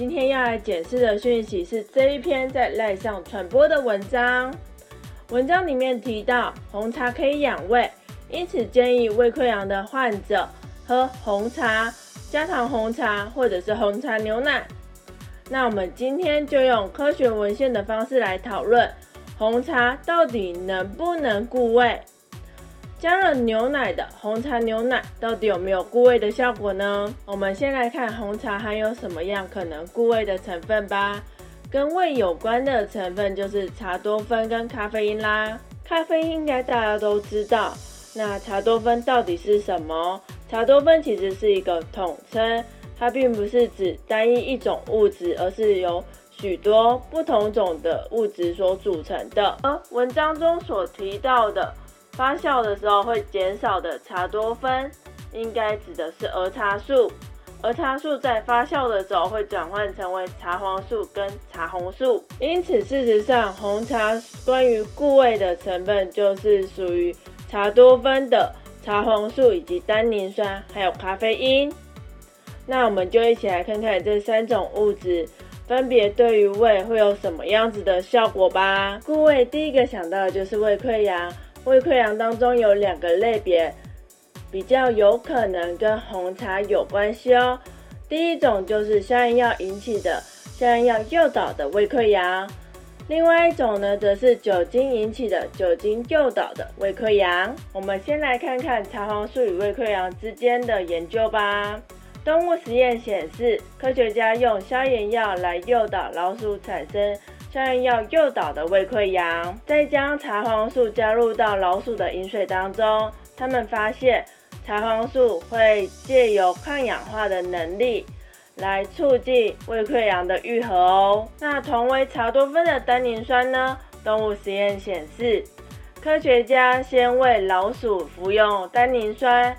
今天要来解释的讯息是这一篇在赖上传播的文章。文章里面提到红茶可以养胃，因此建议胃溃疡的患者喝红茶、加糖红茶或者是红茶牛奶。那我们今天就用科学文献的方式来讨论红茶到底能不能固胃。加了牛奶的红茶牛奶到底有没有固胃的效果呢？我们先来看红茶含有什么样可能固胃的成分吧。跟胃有关的成分就是茶多酚跟咖啡因啦。咖啡因应该大家都知道，那茶多酚到底是什么？茶多酚其实是一个统称，它并不是指单一一种物质，而是由许多不同种的物质所组成的。而文章中所提到的。发酵的时候会减少的茶多酚，应该指的是儿茶素。儿茶素在发酵的时候会转换成为茶黄素跟茶红素，因此事实上红茶关于固胃的成分就是属于茶多酚的茶黄素以及单宁酸，还有咖啡因。那我们就一起来看看这三种物质分别对于胃会有什么样子的效果吧。固胃第一个想到的就是胃溃疡。胃溃疡当中有两个类别，比较有可能跟红茶有关系哦。第一种就是消炎药引起的消炎药诱导的胃溃疡，另外一种呢，则是酒精引起的酒精诱导的胃溃疡。我们先来看看茶黄素与胃溃疡之间的研究吧。动物实验显示，科学家用消炎药来诱导老鼠产生。消炎药诱导的胃溃疡，再将茶黄素加入到老鼠的饮水当中，他们发现茶黄素会借由抗氧化的能力来促进胃溃疡的愈合哦。那同为茶多酚的单宁酸呢？动物实验显示，科学家先为老鼠服用单宁酸。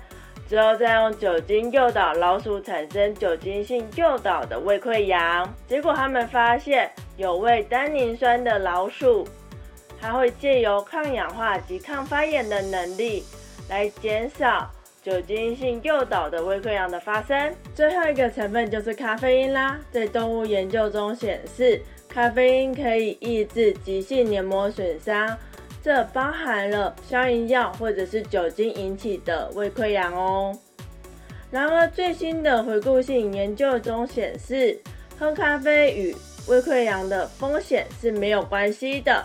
之后再用酒精诱导老鼠产生酒精性诱导的胃溃疡，结果他们发现有胃单宁酸的老鼠，它会借由抗氧化及抗发炎的能力来减少酒精性诱导的胃溃疡的发生。最后一个成分就是咖啡因啦，在动物研究中显示，咖啡因可以抑制急性黏膜损伤。这包含了消炎药或者是酒精引起的胃溃疡哦。然而，最新的回顾性研究中显示，喝咖啡与胃溃疡的风险是没有关系的。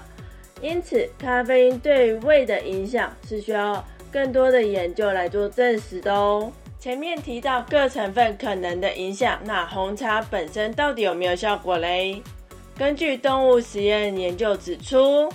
因此，咖啡因对胃的影响是需要更多的研究来做证实的哦。前面提到各成分可能的影响，那红茶本身到底有没有效果嘞？根据动物实验研究指出。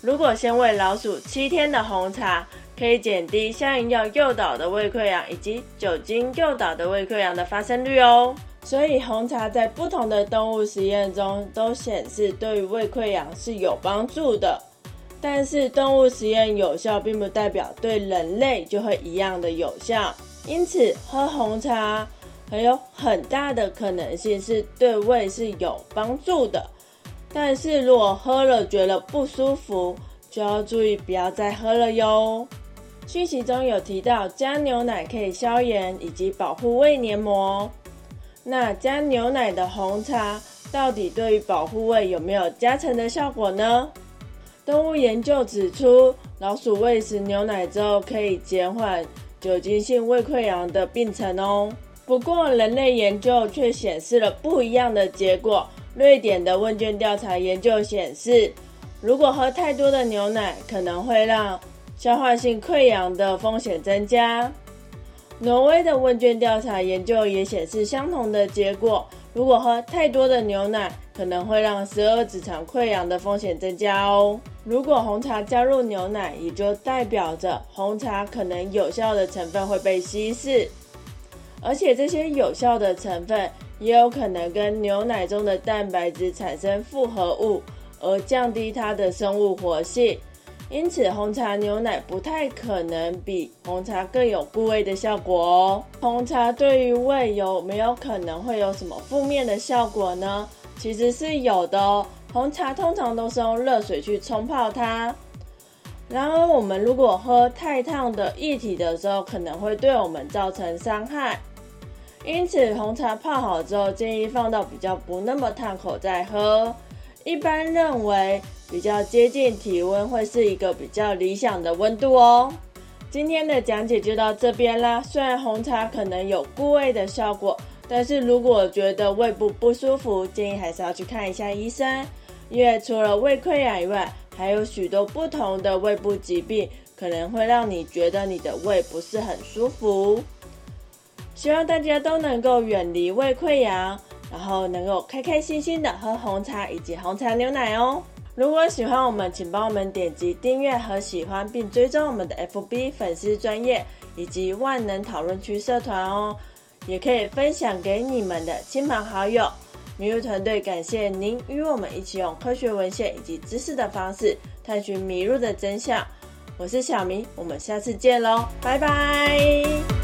如果先喂老鼠七天的红茶，可以减低消炎药诱导的胃溃疡以及酒精诱导的胃溃疡的发生率哦。所以红茶在不同的动物实验中都显示对于胃溃疡是有帮助的。但是动物实验有效，并不代表对人类就会一样的有效。因此，喝红茶很有很大的可能性是对胃是有帮助的。但是如果喝了觉得不舒服，就要注意不要再喝了哟。讯息中有提到加牛奶可以消炎以及保护胃黏膜。那加牛奶的红茶到底对于保护胃有没有加成的效果呢？动物研究指出，老鼠喂食牛奶之后可以减缓酒精性胃溃疡的病程哦。不过人类研究却显示了不一样的结果。瑞典的问卷调查研究显示，如果喝太多的牛奶，可能会让消化性溃疡的风险增加。挪威的问卷调查研究也显示相同的结果，如果喝太多的牛奶，可能会让十二指肠溃疡的风险增加哦。如果红茶加入牛奶，也就代表着红茶可能有效的成分会被稀释，而且这些有效的成分。也有可能跟牛奶中的蛋白质产生复合物，而降低它的生物活性。因此，红茶牛奶不太可能比红茶更有固胃的效果哦。红茶对于胃有没有可能会有什么负面的效果呢？其实是有的哦。红茶通常都是用热水去冲泡它，然而我们如果喝太烫的液体的时候，可能会对我们造成伤害。因此红茶泡好之后，建议放到比较不那么烫口再喝。一般认为比较接近体温会是一个比较理想的温度哦。今天的讲解就到这边啦。虽然红茶可能有固胃的效果，但是如果觉得胃部不舒服，建议还是要去看一下医生。因为除了胃溃疡以外，还有许多不同的胃部疾病可能会让你觉得你的胃不是很舒服。希望大家都能够远离胃溃疡，然后能够开开心心的喝红茶以及红茶牛奶哦。如果喜欢我们，请帮我们点击订阅和喜欢，并追踪我们的 FB 粉丝专业以及万能讨论区社团哦。也可以分享给你们的亲朋好友。迷路团队感谢您与我们一起用科学文献以及知识的方式探寻迷路的真相。我是小明，我们下次见喽，拜拜。